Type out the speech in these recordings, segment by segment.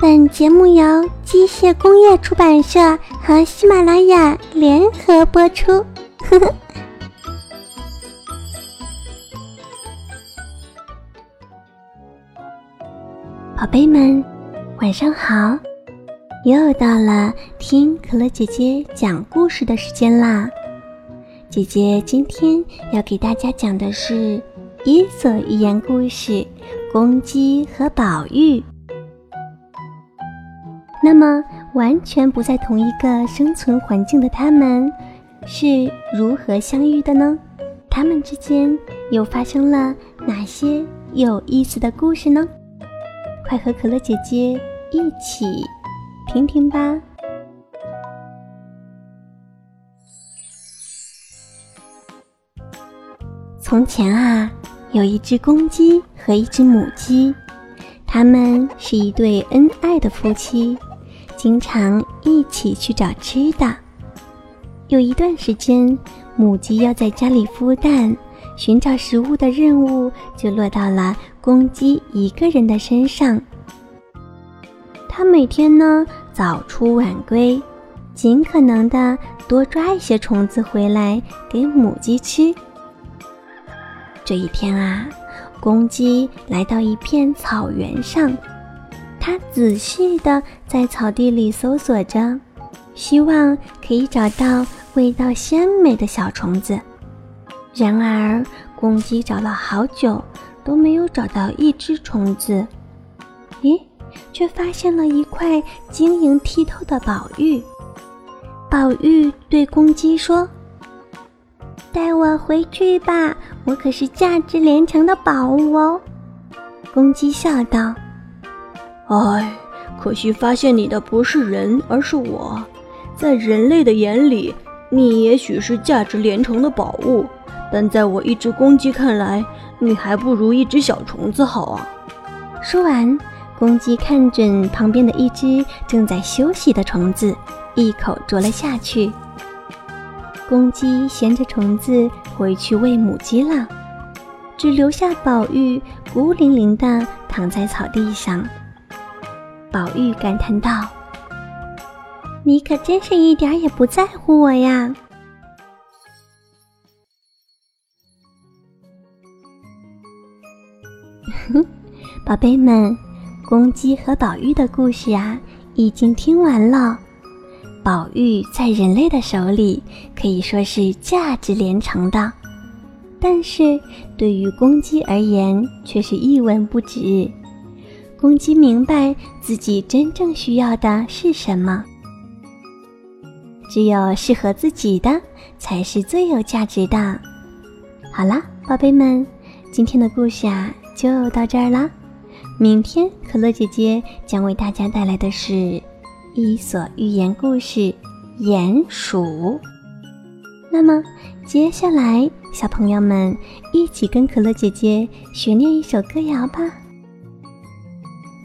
本节目由机械工业出版社和喜马拉雅联合播出。呵呵。宝贝们，晚上好！又到了听可乐姐姐讲故事的时间啦。姐姐今天要给大家讲的是《伊索寓言故事》《公鸡和宝玉》。那么，完全不在同一个生存环境的他们，是如何相遇的呢？他们之间又发生了哪些有意思的故事呢？快和可乐姐姐一起听听吧。从前啊，有一只公鸡和一只母鸡，他们是一对恩爱的夫妻。经常一起去找吃的。有一段时间，母鸡要在家里孵蛋，寻找食物的任务就落到了公鸡一个人的身上。它每天呢早出晚归，尽可能的多抓一些虫子回来给母鸡吃。这一天啊，公鸡来到一片草原上。他仔细地在草地里搜索着，希望可以找到味道鲜美的小虫子。然而，公鸡找了好久都没有找到一只虫子。咦，却发现了一块晶莹剔透的宝玉。宝玉对公鸡说：“带我回去吧，我可是价值连城的宝物哦。”公鸡笑道。唉，可惜发现你的不是人，而是我。在人类的眼里，你也许是价值连城的宝物，但在我一只公鸡看来，你还不如一只小虫子好啊！说完，公鸡看准旁边的一只正在休息的虫子，一口啄了下去。公鸡衔着虫子回去喂母鸡了，只留下宝玉孤零零地躺在草地上。宝玉感叹道：“你可真是一点也不在乎我呀！”哼，宝贝们，公鸡和宝玉的故事啊，已经听完了。宝玉在人类的手里可以说是价值连城的，但是对于公鸡而言却是一文不值。公鸡明白自己真正需要的是什么，只有适合自己的才是最有价值的。好啦，宝贝们，今天的故事啊就到这儿啦。明天可乐姐姐将为大家带来的是《伊索寓言故事·鼹鼠》。那么接下来，小朋友们一起跟可乐姐姐学念一首歌谣吧。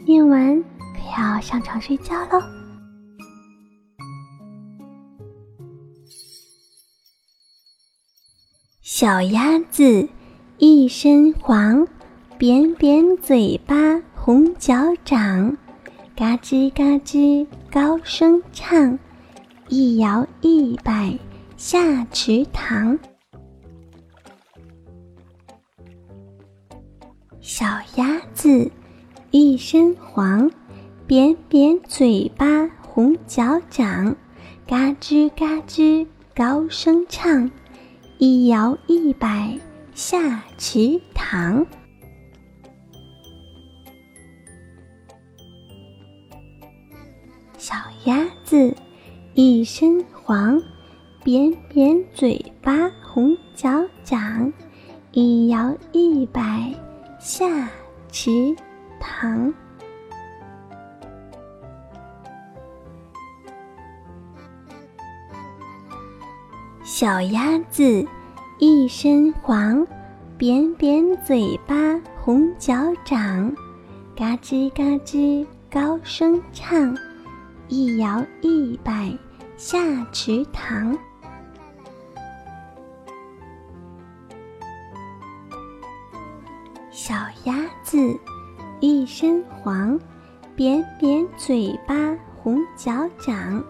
念完可要上床睡觉喽。小鸭子一身黄，扁扁嘴巴红脚掌，嘎吱嘎吱高声唱，一摇一摆下池塘。小鸭子。一身黄，扁扁嘴巴，红脚掌，嘎吱嘎吱高声唱，一摇一摆下池塘。小鸭子一身黄，扁扁嘴巴，红脚掌，一摇一摆下池。糖。小鸭子一身黄，扁扁嘴巴，红脚掌，嘎吱嘎吱高声唱，一摇一摆下池塘。小鸭子。一身黄，扁扁嘴巴红脚掌，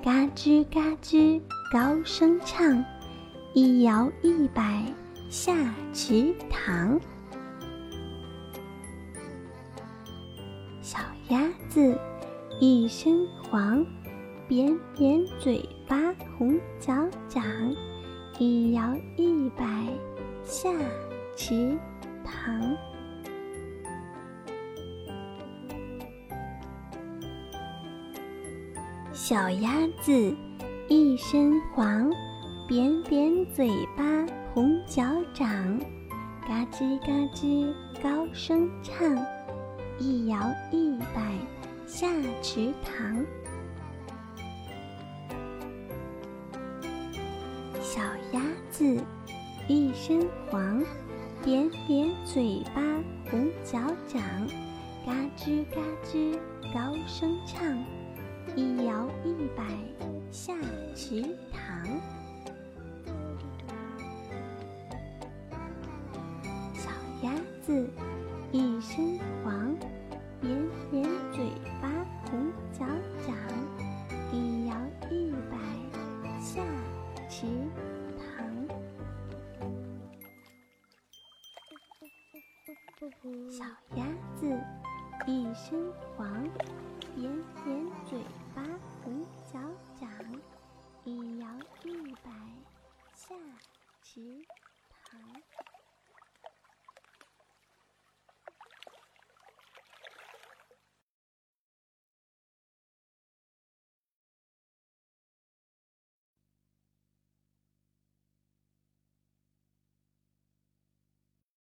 嘎吱嘎吱高声唱，一摇一摆下池塘。小鸭子一身黄，扁扁嘴巴红脚掌，一摇一摆下池塘。小鸭子一身黄，扁扁嘴巴红脚掌，嘎吱嘎吱高声唱。一摇一摆下池塘，小鸭子一身黄，扁扁嘴巴红脚掌，嘎吱嘎吱高声唱，一摇一摆下池黄，扁扁嘴巴，红脚掌，一摇一摆下池塘。